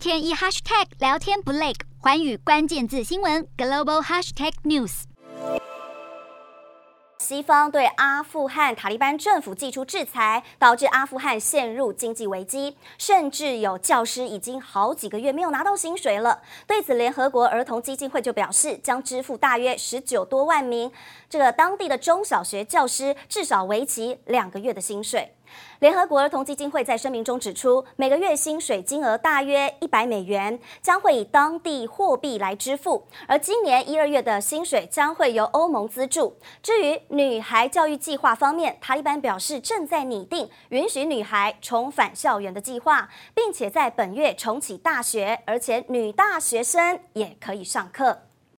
天一 hashtag 聊天不累，寰宇关键字新闻 global hashtag news。西方对阿富汗塔利班政府祭出制裁，导致阿富汗陷入经济危机，甚至有教师已经好几个月没有拿到薪水了。对此，联合国儿童基金会就表示，将支付大约十九多万名这个当地的中小学教师至少为期两个月的薪水。联合国儿童基金会在声明中指出，每个月薪水金额大约一百美元，将会以当地货币来支付。而今年一二月的薪水将会由欧盟资助。至于女孩教育计划方面，塔利班表示正在拟定允许女孩重返校园的计划，并且在本月重启大学，而且女大学生也可以上课。